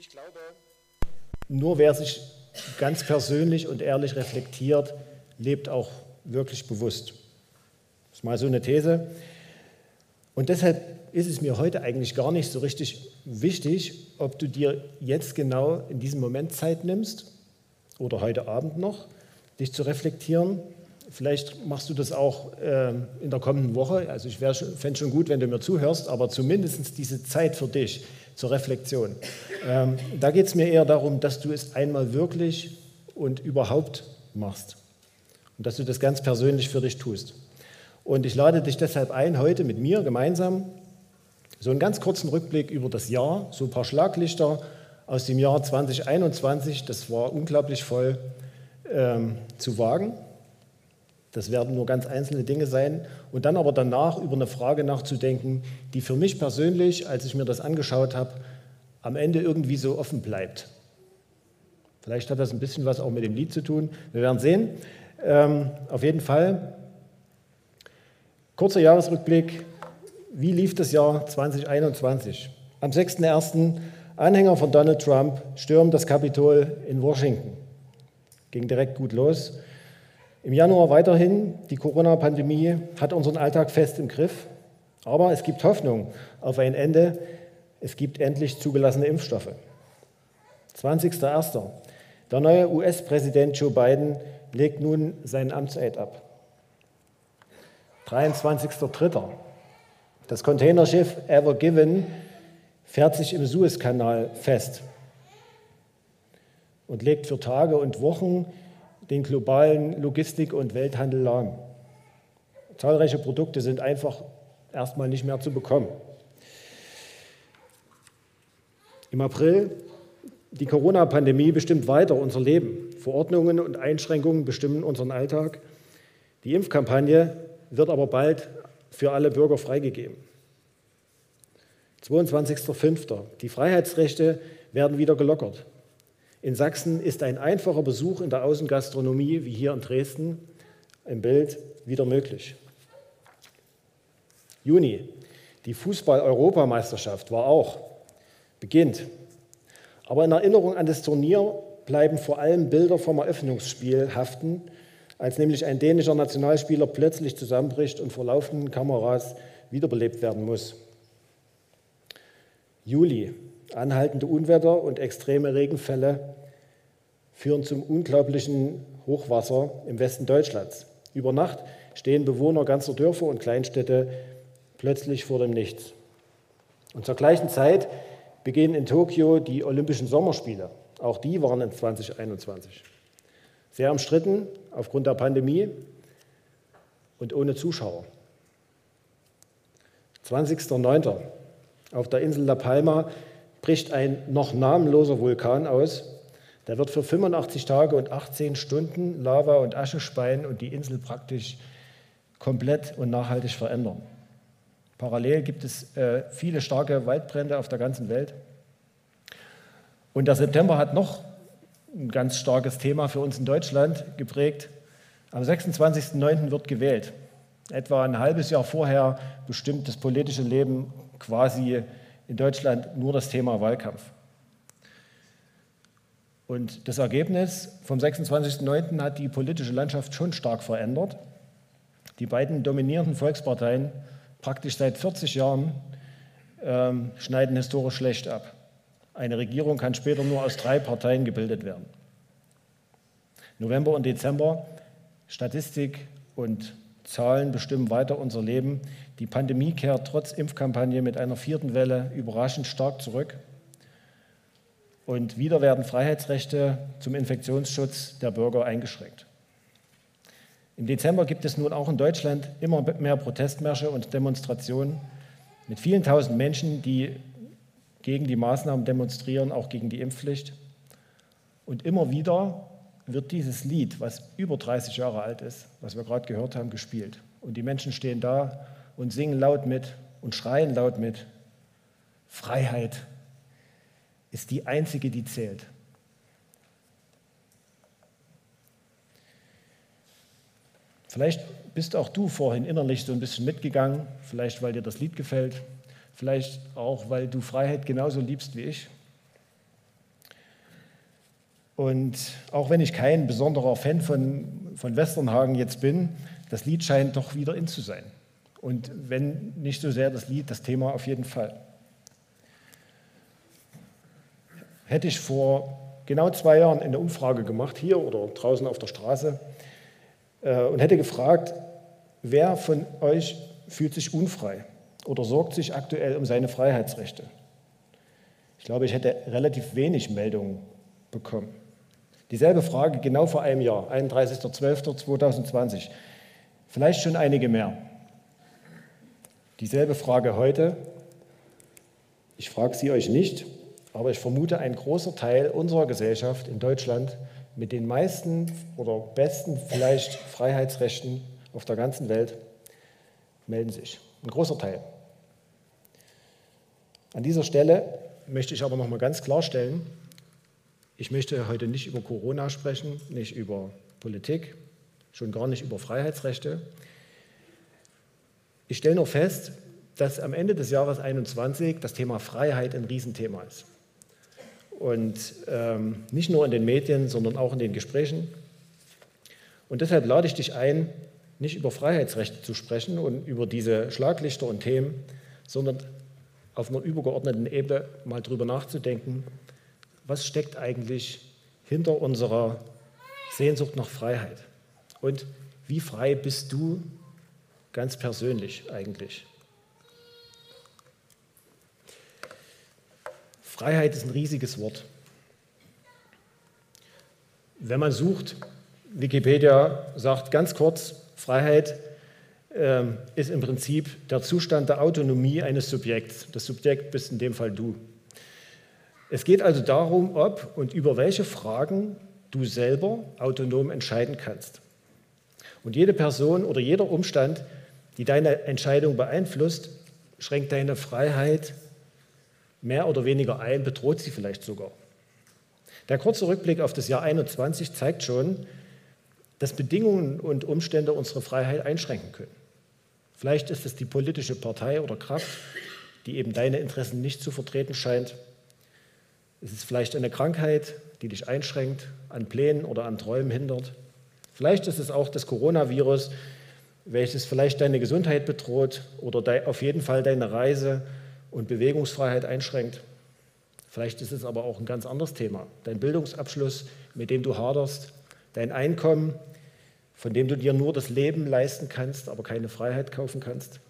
Ich glaube, nur wer sich ganz persönlich und ehrlich reflektiert, lebt auch wirklich bewusst. Das ist mal so eine These. Und deshalb ist es mir heute eigentlich gar nicht so richtig wichtig, ob du dir jetzt genau in diesem Moment Zeit nimmst oder heute Abend noch, dich zu reflektieren. Vielleicht machst du das auch äh, in der kommenden Woche. Also ich fände es schon gut, wenn du mir zuhörst, aber zumindest diese Zeit für dich zur Reflexion. Ähm, da geht es mir eher darum, dass du es einmal wirklich und überhaupt machst und dass du das ganz persönlich für dich tust. Und ich lade dich deshalb ein, heute mit mir gemeinsam so einen ganz kurzen Rückblick über das Jahr, so ein paar Schlaglichter aus dem Jahr 2021, das war unglaublich voll, ähm, zu wagen. Das werden nur ganz einzelne Dinge sein. Und dann aber danach über eine Frage nachzudenken, die für mich persönlich, als ich mir das angeschaut habe, am Ende irgendwie so offen bleibt. Vielleicht hat das ein bisschen was auch mit dem Lied zu tun. Wir werden sehen. Ähm, auf jeden Fall Kurzer Jahresrückblick. Wie lief das Jahr 2021? Am 6.1. Anhänger von Donald Trump stürmen das Kapitol in Washington. Ging direkt gut los. Im Januar weiterhin, die Corona-Pandemie hat unseren Alltag fest im Griff. Aber es gibt Hoffnung auf ein Ende. Es gibt endlich zugelassene Impfstoffe. 20.01. Der neue US-Präsident Joe Biden legt nun seinen Amtseid ab. 23.03. Das Containerschiff Ever Given fährt sich im Suezkanal fest und legt für Tage und Wochen den globalen Logistik- und Welthandel lahm. Zahlreiche Produkte sind einfach erstmal nicht mehr zu bekommen. Im April, die Corona-Pandemie bestimmt weiter unser Leben. Verordnungen und Einschränkungen bestimmen unseren Alltag. Die Impfkampagne wird aber bald für alle Bürger freigegeben. 22.05. Die Freiheitsrechte werden wieder gelockert. In Sachsen ist ein einfacher Besuch in der Außengastronomie, wie hier in Dresden, im Bild, wieder möglich. Juni. Die Fußball-Europameisterschaft war auch, beginnt. Aber in Erinnerung an das Turnier bleiben vor allem Bilder vom Eröffnungsspiel haften, als nämlich ein dänischer Nationalspieler plötzlich zusammenbricht und vor laufenden Kameras wiederbelebt werden muss. Juli. Anhaltende Unwetter und extreme Regenfälle führen zum unglaublichen Hochwasser im Westen Deutschlands. Über Nacht stehen Bewohner ganzer Dörfer und Kleinstädte plötzlich vor dem Nichts. Und zur gleichen Zeit beginnen in Tokio die Olympischen Sommerspiele. Auch die waren in 2021. Sehr umstritten aufgrund der Pandemie und ohne Zuschauer. 20.09. Auf der Insel La Palma bricht ein noch namenloser Vulkan aus. Der wird für 85 Tage und 18 Stunden Lava und Asche speien und die Insel praktisch komplett und nachhaltig verändern. Parallel gibt es äh, viele starke Waldbrände auf der ganzen Welt. Und der September hat noch ein ganz starkes Thema für uns in Deutschland geprägt. Am 26.09. wird gewählt. Etwa ein halbes Jahr vorher bestimmt das politische Leben quasi in Deutschland nur das Thema Wahlkampf. Und das Ergebnis vom 26.09. hat die politische Landschaft schon stark verändert. Die beiden dominierenden Volksparteien, praktisch seit 40 Jahren, ähm, schneiden historisch schlecht ab. Eine Regierung kann später nur aus drei Parteien gebildet werden. November und Dezember, Statistik und Zahlen bestimmen weiter unser Leben. Die Pandemie kehrt trotz Impfkampagne mit einer vierten Welle überraschend stark zurück. Und wieder werden Freiheitsrechte zum Infektionsschutz der Bürger eingeschränkt. Im Dezember gibt es nun auch in Deutschland immer mehr Protestmärsche und Demonstrationen mit vielen tausend Menschen, die gegen die Maßnahmen demonstrieren, auch gegen die Impfpflicht. Und immer wieder wird dieses Lied, was über 30 Jahre alt ist, was wir gerade gehört haben, gespielt. Und die Menschen stehen da und singen laut mit und schreien laut mit. Freiheit ist die einzige, die zählt. Vielleicht bist auch du vorhin innerlich so ein bisschen mitgegangen, vielleicht weil dir das Lied gefällt, Vielleicht auch, weil du Freiheit genauso liebst wie ich. Und auch wenn ich kein besonderer Fan von, von Westernhagen jetzt bin, das Lied scheint doch wieder in zu sein. Und wenn nicht so sehr das Lied, das Thema auf jeden Fall. Hätte ich vor genau zwei Jahren eine Umfrage gemacht, hier oder draußen auf der Straße, äh, und hätte gefragt, wer von euch fühlt sich unfrei oder sorgt sich aktuell um seine Freiheitsrechte? Ich glaube, ich hätte relativ wenig Meldungen bekommen. Dieselbe Frage genau vor einem Jahr, 31.12.2020. Vielleicht schon einige mehr. Dieselbe Frage heute. Ich frage sie euch nicht, aber ich vermute, ein großer Teil unserer Gesellschaft in Deutschland mit den meisten oder besten vielleicht Freiheitsrechten auf der ganzen Welt melden sich. Ein großer Teil. An dieser Stelle möchte ich aber noch mal ganz klarstellen, ich möchte heute nicht über Corona sprechen, nicht über Politik, schon gar nicht über Freiheitsrechte. Ich stelle nur fest, dass am Ende des Jahres 2021 das Thema Freiheit ein Riesenthema ist. Und ähm, nicht nur in den Medien, sondern auch in den Gesprächen. Und deshalb lade ich dich ein, nicht über Freiheitsrechte zu sprechen und über diese Schlaglichter und Themen, sondern auf einer übergeordneten Ebene mal drüber nachzudenken, was steckt eigentlich hinter unserer Sehnsucht nach Freiheit? Und wie frei bist du ganz persönlich eigentlich? Freiheit ist ein riesiges Wort. Wenn man sucht, Wikipedia sagt ganz kurz, Freiheit ähm, ist im Prinzip der Zustand der Autonomie eines Subjekts. Das Subjekt bist in dem Fall du. Es geht also darum, ob und über welche Fragen du selber autonom entscheiden kannst. Und jede Person oder jeder Umstand, die deine Entscheidung beeinflusst, schränkt deine Freiheit mehr oder weniger ein, bedroht sie vielleicht sogar. Der kurze Rückblick auf das Jahr 21 zeigt schon, dass Bedingungen und Umstände unsere Freiheit einschränken können. Vielleicht ist es die politische Partei oder Kraft, die eben deine Interessen nicht zu vertreten scheint. Es ist vielleicht eine Krankheit, die dich einschränkt, an Plänen oder an Träumen hindert. Vielleicht ist es auch das Coronavirus, welches vielleicht deine Gesundheit bedroht oder auf jeden Fall deine Reise- und Bewegungsfreiheit einschränkt. Vielleicht ist es aber auch ein ganz anderes Thema. Dein Bildungsabschluss, mit dem du haderst, dein Einkommen, von dem du dir nur das Leben leisten kannst, aber keine Freiheit kaufen kannst.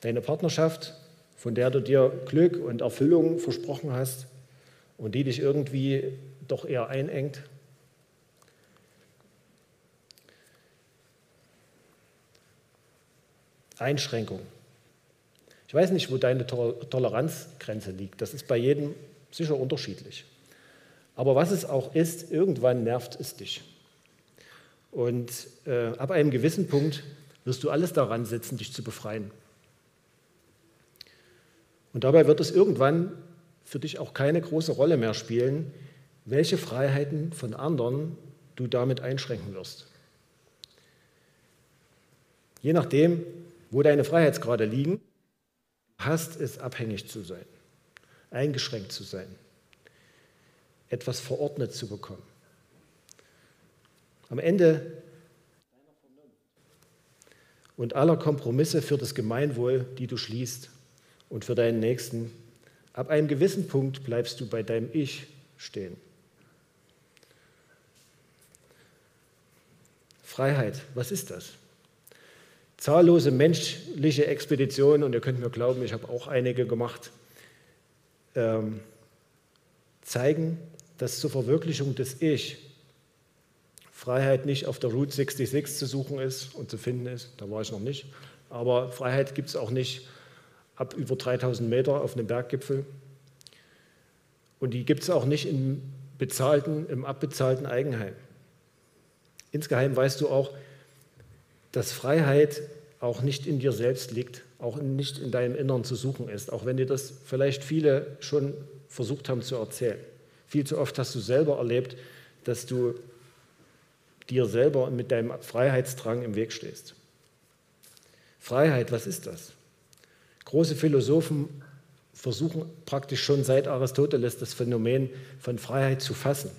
Deine Partnerschaft, von der du dir Glück und Erfüllung versprochen hast und die dich irgendwie doch eher einengt. Einschränkung. Ich weiß nicht, wo deine Toleranzgrenze liegt. Das ist bei jedem sicher unterschiedlich. Aber was es auch ist, irgendwann nervt es dich. Und äh, ab einem gewissen Punkt wirst du alles daran setzen, dich zu befreien. Und dabei wird es irgendwann für dich auch keine große Rolle mehr spielen, welche Freiheiten von anderen du damit einschränken wirst. Je nachdem, wo deine Freiheitsgrade liegen, hast es abhängig zu sein, eingeschränkt zu sein, etwas verordnet zu bekommen. Am Ende und aller Kompromisse für das Gemeinwohl, die du schließt und für deinen Nächsten, ab einem gewissen Punkt bleibst du bei deinem Ich stehen. Freiheit, was ist das? Zahllose menschliche Expeditionen, und ihr könnt mir glauben, ich habe auch einige gemacht, ähm, zeigen, dass zur Verwirklichung des Ich Freiheit nicht auf der Route 66 zu suchen ist und zu finden ist. Da war ich noch nicht. Aber Freiheit gibt es auch nicht ab über 3000 Meter auf einem Berggipfel. Und die gibt es auch nicht im bezahlten, im abbezahlten Eigenheim. Insgeheim weißt du auch, dass Freiheit auch nicht in dir selbst liegt, auch nicht in deinem Innern zu suchen ist, auch wenn dir das vielleicht viele schon versucht haben zu erzählen. Viel zu oft hast du selber erlebt, dass du dir selber mit deinem Freiheitsdrang im Weg stehst. Freiheit, was ist das? Große Philosophen versuchen praktisch schon seit Aristoteles das Phänomen von Freiheit zu fassen,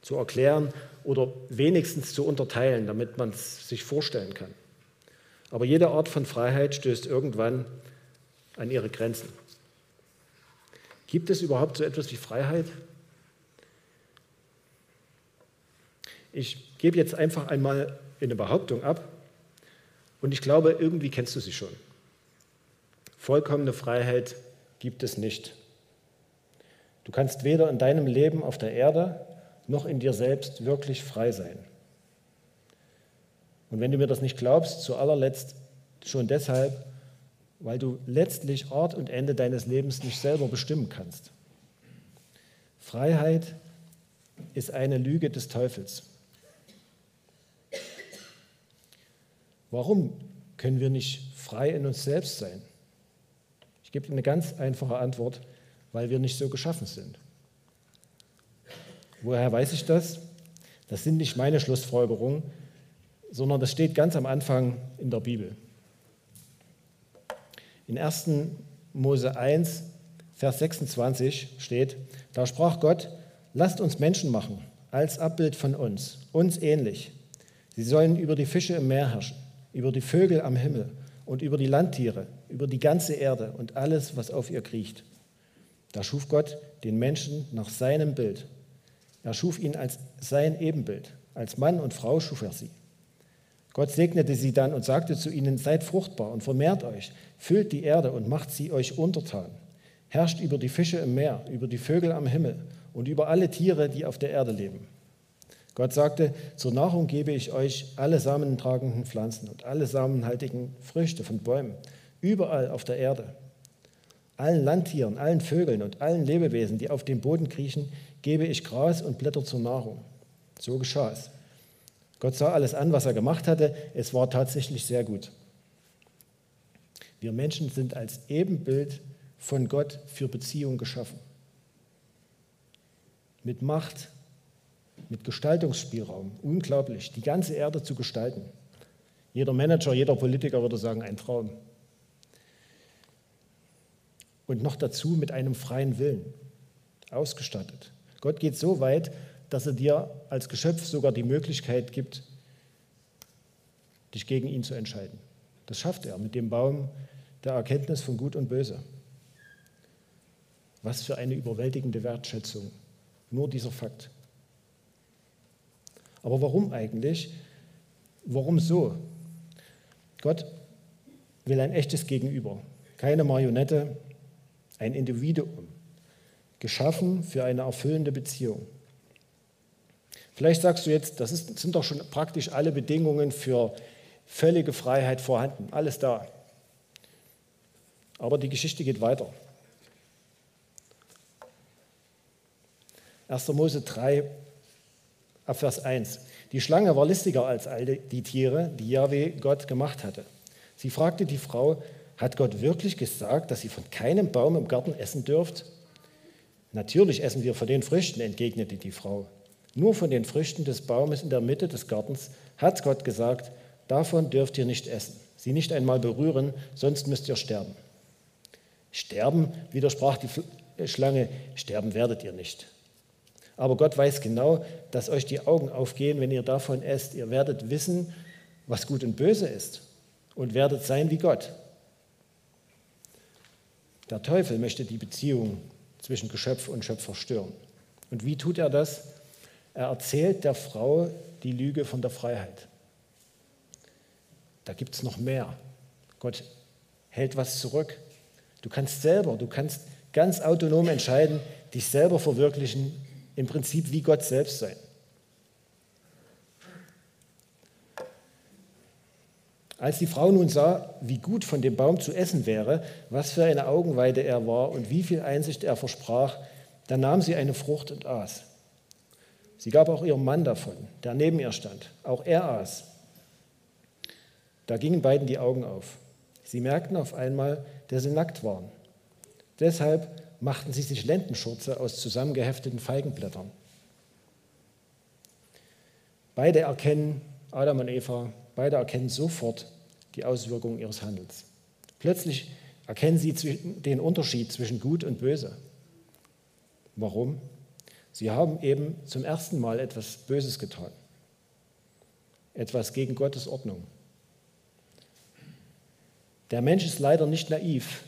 zu erklären oder wenigstens zu unterteilen, damit man es sich vorstellen kann. Aber jede Art von Freiheit stößt irgendwann an ihre Grenzen. Gibt es überhaupt so etwas wie Freiheit? Ich gebe jetzt einfach einmal eine Behauptung ab und ich glaube, irgendwie kennst du sie schon. Vollkommene Freiheit gibt es nicht. Du kannst weder in deinem Leben auf der Erde noch in dir selbst wirklich frei sein. Und wenn du mir das nicht glaubst, zu allerletzt schon deshalb, weil du letztlich Ort und Ende deines Lebens nicht selber bestimmen kannst. Freiheit ist eine Lüge des Teufels. Warum können wir nicht frei in uns selbst sein? Ich gebe eine ganz einfache Antwort, weil wir nicht so geschaffen sind. Woher weiß ich das? Das sind nicht meine Schlussfolgerungen, sondern das steht ganz am Anfang in der Bibel. In 1. Mose 1, Vers 26 steht, da sprach Gott, lasst uns Menschen machen, als Abbild von uns, uns ähnlich. Sie sollen über die Fische im Meer herrschen, über die Vögel am Himmel und über die Landtiere, über die ganze Erde und alles, was auf ihr kriecht. Da schuf Gott den Menschen nach seinem Bild. Er schuf ihn als sein Ebenbild. Als Mann und Frau schuf er sie. Gott segnete sie dann und sagte zu ihnen, seid fruchtbar und vermehrt euch, füllt die Erde und macht sie euch untertan. Herrscht über die Fische im Meer, über die Vögel am Himmel und über alle Tiere, die auf der Erde leben. Gott sagte, zur Nahrung gebe ich euch alle samentragenden Pflanzen und alle samenhaltigen Früchte von Bäumen, überall auf der Erde. Allen Landtieren, allen Vögeln und allen Lebewesen, die auf dem Boden kriechen, gebe ich Gras und Blätter zur Nahrung. So geschah es. Gott sah alles an, was er gemacht hatte. Es war tatsächlich sehr gut. Wir Menschen sind als Ebenbild von Gott für Beziehung geschaffen. Mit Macht, mit Gestaltungsspielraum. Unglaublich, die ganze Erde zu gestalten. Jeder Manager, jeder Politiker würde sagen, ein Traum. Und noch dazu mit einem freien Willen, ausgestattet. Gott geht so weit, dass er dir als Geschöpf sogar die Möglichkeit gibt, dich gegen ihn zu entscheiden. Das schafft er mit dem Baum der Erkenntnis von Gut und Böse. Was für eine überwältigende Wertschätzung. Nur dieser Fakt. Aber warum eigentlich? Warum so? Gott will ein echtes Gegenüber, keine Marionette, ein Individuum, geschaffen für eine erfüllende Beziehung. Vielleicht sagst du jetzt, das ist, sind doch schon praktisch alle Bedingungen für völlige Freiheit vorhanden, alles da. Aber die Geschichte geht weiter. 1. Mose 3, Abvers 1. Die Schlange war listiger als all die Tiere, die Yahweh Gott gemacht hatte. Sie fragte die Frau, hat Gott wirklich gesagt, dass ihr von keinem Baum im Garten essen dürft? Natürlich essen wir von den Früchten, entgegnete die Frau. Nur von den Früchten des Baumes in der Mitte des Gartens hat Gott gesagt, davon dürft ihr nicht essen, sie nicht einmal berühren, sonst müsst ihr sterben. Sterben, widersprach die Schlange, sterben werdet ihr nicht. Aber Gott weiß genau, dass euch die Augen aufgehen, wenn ihr davon esst. Ihr werdet wissen, was gut und böse ist und werdet sein wie Gott. Der Teufel möchte die Beziehung zwischen Geschöpf und Schöpfer stören. Und wie tut er das? Er erzählt der Frau die Lüge von der Freiheit. Da gibt es noch mehr. Gott hält was zurück. Du kannst selber, du kannst ganz autonom entscheiden, dich selber verwirklichen, im Prinzip wie Gott selbst sein. Als die Frau nun sah, wie gut von dem Baum zu essen wäre, was für eine Augenweide er war und wie viel Einsicht er versprach, dann nahm sie eine Frucht und aß. Sie gab auch ihrem Mann davon, der neben ihr stand. Auch er aß. Da gingen beiden die Augen auf. Sie merkten auf einmal, dass sie nackt waren. Deshalb machten sie sich Lendenschurze aus zusammengehefteten Feigenblättern. Beide erkennen, Adam und Eva, beide erkennen sofort die Auswirkungen ihres Handels. Plötzlich erkennen Sie den Unterschied zwischen gut und böse. Warum? Sie haben eben zum ersten Mal etwas Böses getan. Etwas gegen Gottes Ordnung. Der Mensch ist leider nicht naiv.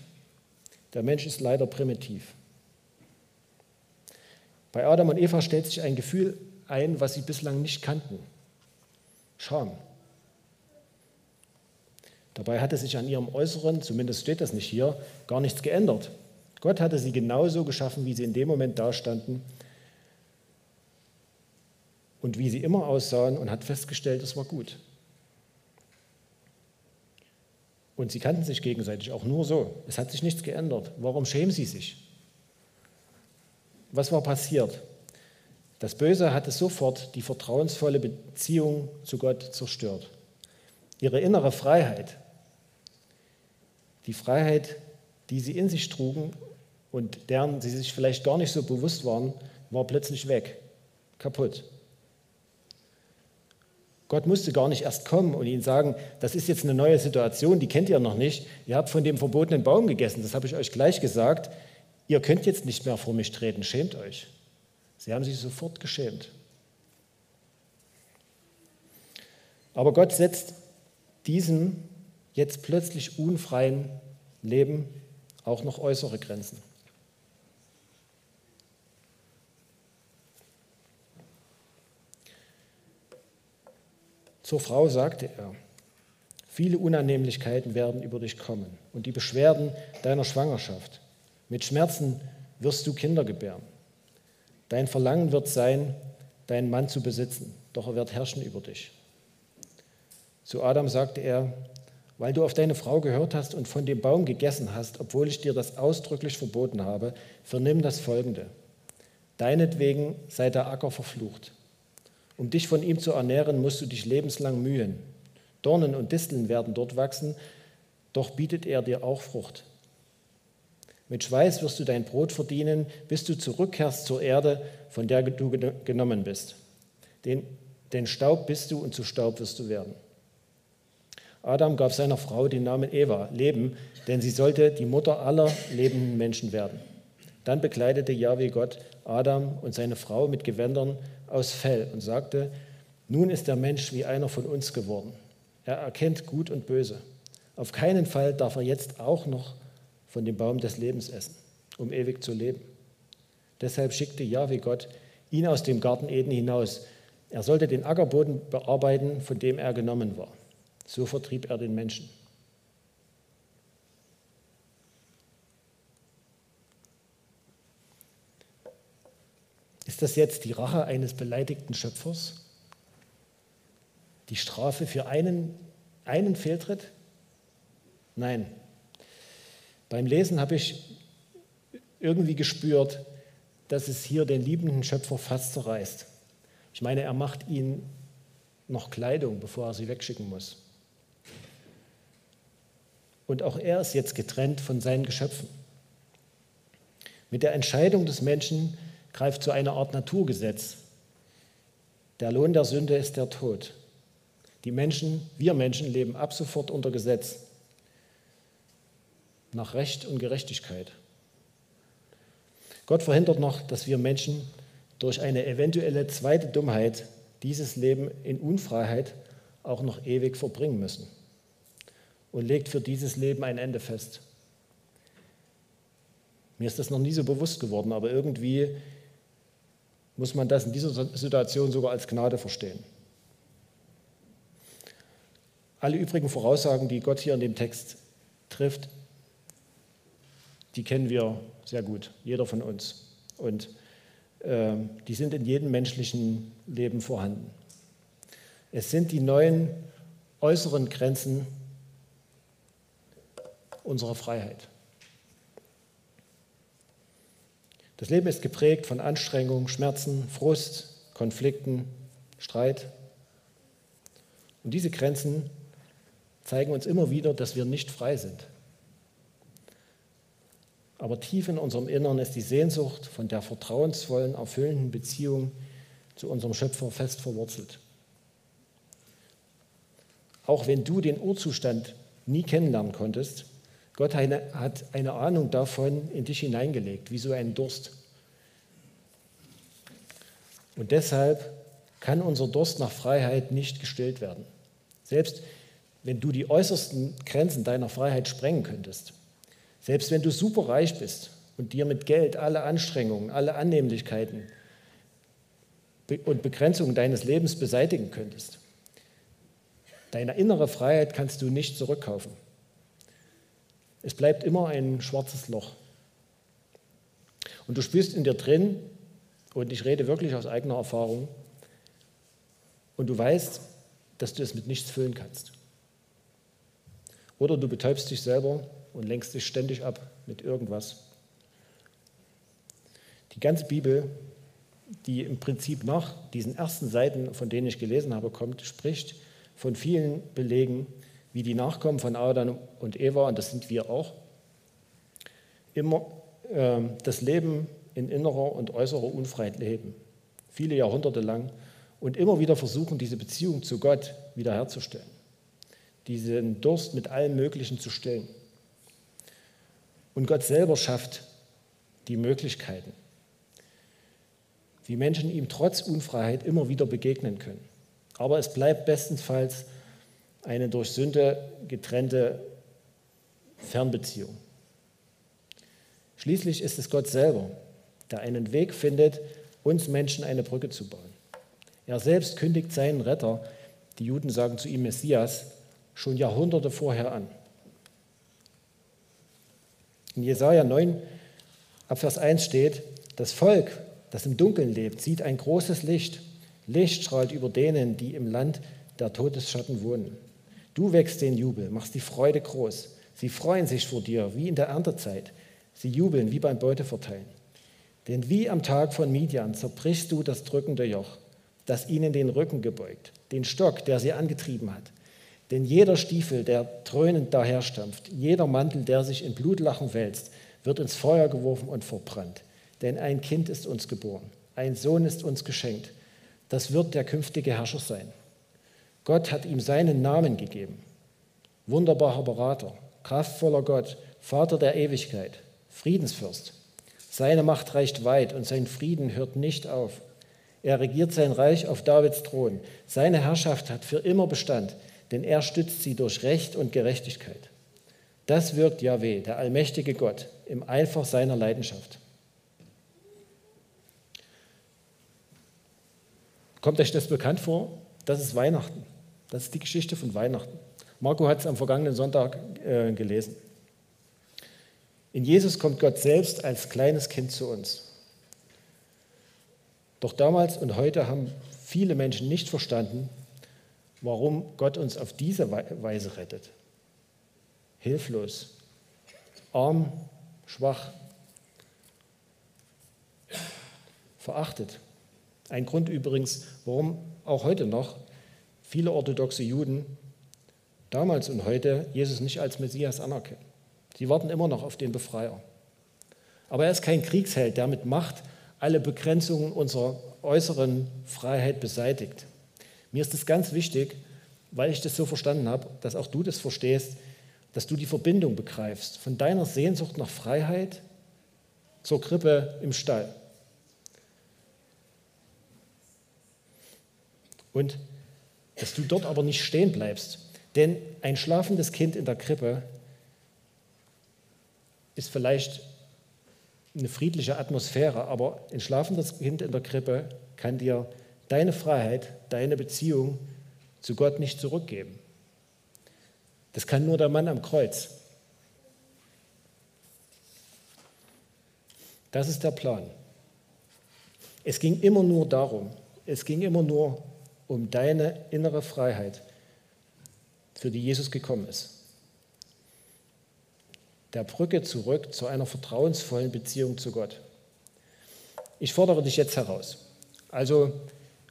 Der Mensch ist leider primitiv. Bei Adam und Eva stellt sich ein Gefühl ein, was sie bislang nicht kannten. Scham. Dabei hatte sich an ihrem Äußeren, zumindest steht das nicht hier, gar nichts geändert. Gott hatte sie genauso geschaffen, wie sie in dem Moment dastanden und wie sie immer aussahen und hat festgestellt, es war gut. Und sie kannten sich gegenseitig auch nur so. Es hat sich nichts geändert. Warum schämen sie sich? Was war passiert? Das Böse hatte sofort die vertrauensvolle Beziehung zu Gott zerstört. Ihre innere Freiheit, die Freiheit, die sie in sich trugen und deren sie sich vielleicht gar nicht so bewusst waren, war plötzlich weg, kaputt. Gott musste gar nicht erst kommen und ihnen sagen, das ist jetzt eine neue Situation, die kennt ihr noch nicht. Ihr habt von dem verbotenen Baum gegessen, das habe ich euch gleich gesagt. Ihr könnt jetzt nicht mehr vor mich treten, schämt euch. Sie haben sich sofort geschämt. Aber Gott setzt diesem jetzt plötzlich unfreien Leben auch noch äußere Grenzen. Zur Frau sagte er, viele Unannehmlichkeiten werden über dich kommen und die Beschwerden deiner Schwangerschaft. Mit Schmerzen wirst du Kinder gebären. Dein Verlangen wird sein, deinen Mann zu besitzen, doch er wird herrschen über dich. Zu Adam sagte er, weil du auf deine Frau gehört hast und von dem Baum gegessen hast, obwohl ich dir das ausdrücklich verboten habe, vernimm das Folgende. Deinetwegen sei der Acker verflucht. Um dich von ihm zu ernähren, musst du dich lebenslang mühen. Dornen und Disteln werden dort wachsen, doch bietet er dir auch Frucht. Mit Schweiß wirst du dein Brot verdienen, bis du zurückkehrst zur Erde, von der du genommen bist. Den, den Staub bist du und zu Staub wirst du werden. Adam gab seiner Frau den Namen Eva, Leben, denn sie sollte die Mutter aller lebenden Menschen werden. Dann bekleidete Yahweh Gott Adam und seine Frau mit Gewändern aus Fell und sagte, nun ist der Mensch wie einer von uns geworden. Er erkennt Gut und Böse. Auf keinen Fall darf er jetzt auch noch von dem Baum des Lebens essen, um ewig zu leben. Deshalb schickte Jahwe Gott ihn aus dem Garten Eden hinaus. Er sollte den Ackerboden bearbeiten, von dem er genommen war. So vertrieb er den Menschen. Ist das jetzt die Rache eines beleidigten Schöpfers? Die Strafe für einen, einen Fehltritt? Nein, beim Lesen habe ich irgendwie gespürt, dass es hier den liebenden Schöpfer fast zerreißt. Ich meine, er macht ihn noch Kleidung, bevor er sie wegschicken muss. Und auch er ist jetzt getrennt von seinen Geschöpfen. Mit der Entscheidung des Menschen greift zu einer Art Naturgesetz. Der Lohn der Sünde ist der Tod. Die Menschen, wir Menschen leben ab sofort unter Gesetz nach Recht und Gerechtigkeit. Gott verhindert noch, dass wir Menschen durch eine eventuelle zweite Dummheit dieses Leben in Unfreiheit auch noch ewig verbringen müssen und legt für dieses Leben ein Ende fest. Mir ist das noch nie so bewusst geworden, aber irgendwie muss man das in dieser Situation sogar als Gnade verstehen. Alle übrigen Voraussagen, die Gott hier in dem Text trifft, die kennen wir sehr gut, jeder von uns. Und äh, die sind in jedem menschlichen Leben vorhanden. Es sind die neuen äußeren Grenzen unserer Freiheit. Das Leben ist geprägt von Anstrengung, Schmerzen, Frust, Konflikten, Streit. Und diese Grenzen zeigen uns immer wieder, dass wir nicht frei sind. Aber tief in unserem Innern ist die Sehnsucht von der vertrauensvollen, erfüllenden Beziehung zu unserem Schöpfer fest verwurzelt. Auch wenn du den Urzustand nie kennenlernen konntest, Gott hat eine Ahnung davon in dich hineingelegt, wie so ein Durst. Und deshalb kann unser Durst nach Freiheit nicht gestillt werden. Selbst wenn du die äußersten Grenzen deiner Freiheit sprengen könntest, selbst wenn du super reich bist und dir mit Geld alle Anstrengungen, alle Annehmlichkeiten und Begrenzungen deines Lebens beseitigen könntest, deine innere Freiheit kannst du nicht zurückkaufen. Es bleibt immer ein schwarzes Loch. Und du spürst in dir drin, und ich rede wirklich aus eigener Erfahrung, und du weißt, dass du es mit nichts füllen kannst. Oder du betäubst dich selber und lenkst dich ständig ab mit irgendwas. Die ganze Bibel, die im Prinzip nach diesen ersten Seiten, von denen ich gelesen habe, kommt, spricht von vielen Belegen, wie die Nachkommen von Adam und Eva, und das sind wir auch, immer äh, das Leben in innerer und äußerer Unfreiheit leben, viele Jahrhunderte lang, und immer wieder versuchen, diese Beziehung zu Gott wiederherzustellen, diesen Durst mit allem Möglichen zu stillen. Und Gott selber schafft die Möglichkeiten, wie Menschen ihm trotz Unfreiheit immer wieder begegnen können. Aber es bleibt bestenfalls eine durch Sünde getrennte Fernbeziehung. Schließlich ist es Gott selber, der einen Weg findet, uns Menschen eine Brücke zu bauen. Er selbst kündigt seinen Retter, die Juden sagen zu ihm Messias, schon Jahrhunderte vorher an. In Jesaja 9, Abvers 1 steht: Das Volk, das im Dunkeln lebt, sieht ein großes Licht. Licht strahlt über denen, die im Land der Todesschatten wohnen. Du wächst den Jubel, machst die Freude groß. Sie freuen sich vor dir, wie in der Erntezeit. Sie jubeln wie beim Beuteverteilen. Denn wie am Tag von Midian zerbrichst du das drückende Joch das ihnen den Rücken gebeugt, den Stock, der sie angetrieben hat. Denn jeder Stiefel, der dröhnend daherstampft, jeder Mantel, der sich in Blutlachen wälzt, wird ins Feuer geworfen und verbrannt. Denn ein Kind ist uns geboren, ein Sohn ist uns geschenkt. Das wird der künftige Herrscher sein. Gott hat ihm seinen Namen gegeben. Wunderbarer Berater, kraftvoller Gott, Vater der Ewigkeit, Friedensfürst. Seine Macht reicht weit und sein Frieden hört nicht auf. Er regiert sein Reich auf Davids Thron. Seine Herrschaft hat für immer Bestand, denn er stützt sie durch Recht und Gerechtigkeit. Das wirkt Yahweh, der allmächtige Gott, im Eifer seiner Leidenschaft. Kommt euch das bekannt vor? Das ist Weihnachten. Das ist die Geschichte von Weihnachten. Marco hat es am vergangenen Sonntag äh, gelesen. In Jesus kommt Gott selbst als kleines Kind zu uns. Doch damals und heute haben viele Menschen nicht verstanden, warum Gott uns auf diese Weise rettet. Hilflos, arm, schwach, verachtet. Ein Grund übrigens, warum auch heute noch viele orthodoxe Juden damals und heute Jesus nicht als Messias anerkennen. Sie warten immer noch auf den Befreier. Aber er ist kein Kriegsheld, der mit Macht alle Begrenzungen unserer äußeren Freiheit beseitigt. Mir ist es ganz wichtig, weil ich das so verstanden habe, dass auch du das verstehst, dass du die Verbindung begreifst von deiner Sehnsucht nach Freiheit zur Krippe im Stall. Und dass du dort aber nicht stehen bleibst. Denn ein schlafendes Kind in der Krippe ist vielleicht eine friedliche Atmosphäre, aber ein schlafendes Kind in der Krippe kann dir deine Freiheit, deine Beziehung zu Gott nicht zurückgeben. Das kann nur der Mann am Kreuz. Das ist der Plan. Es ging immer nur darum, es ging immer nur um deine innere Freiheit, für die Jesus gekommen ist der Brücke zurück zu einer vertrauensvollen Beziehung zu Gott. Ich fordere dich jetzt heraus. Also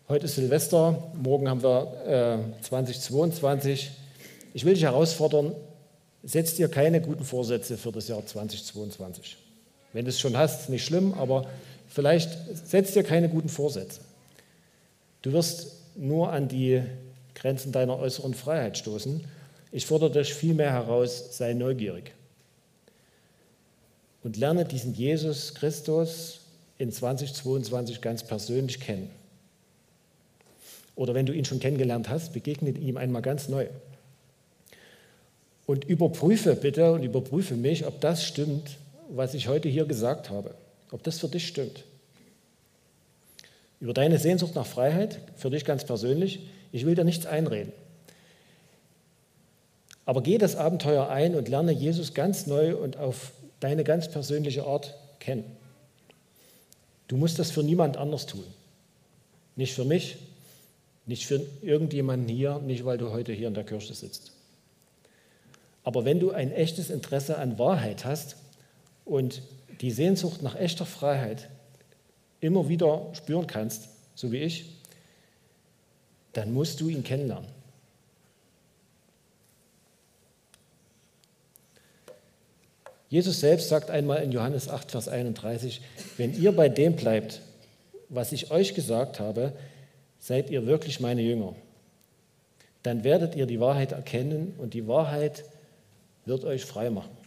heute ist Silvester, morgen haben wir äh, 2022. Ich will dich herausfordern, setz dir keine guten Vorsätze für das Jahr 2022. Wenn du es schon hast, nicht schlimm, aber vielleicht setz dir keine guten Vorsätze. Du wirst nur an die Grenzen deiner äußeren Freiheit stoßen. Ich fordere dich vielmehr heraus, sei neugierig. und lerne diesen Jesus Christus in 2022 ganz persönlich kennen. Oder wenn du ihn schon kennengelernt hast, begegne ihm einmal ganz neu. Und überprüfe bitte und überprüfe mich, ob das stimmt, was ich heute hier gesagt habe. Ob das für dich stimmt. Über deine Sehnsucht nach Freiheit, für dich ganz persönlich. Ich will dir nichts einreden. Aber geh das Abenteuer ein und lerne Jesus ganz neu und auf deine ganz persönliche Art kennen. Du musst das für niemand anders tun. Nicht für mich, nicht für irgendjemanden hier, nicht weil du heute hier in der Kirche sitzt. Aber wenn du ein echtes Interesse an Wahrheit hast und die Sehnsucht nach echter Freiheit immer wieder spüren kannst, so wie ich, dann musst du ihn kennenlernen. Jesus selbst sagt einmal in Johannes 8, Vers 31, wenn ihr bei dem bleibt, was ich euch gesagt habe, seid ihr wirklich meine Jünger. Dann werdet ihr die Wahrheit erkennen und die Wahrheit wird euch frei machen.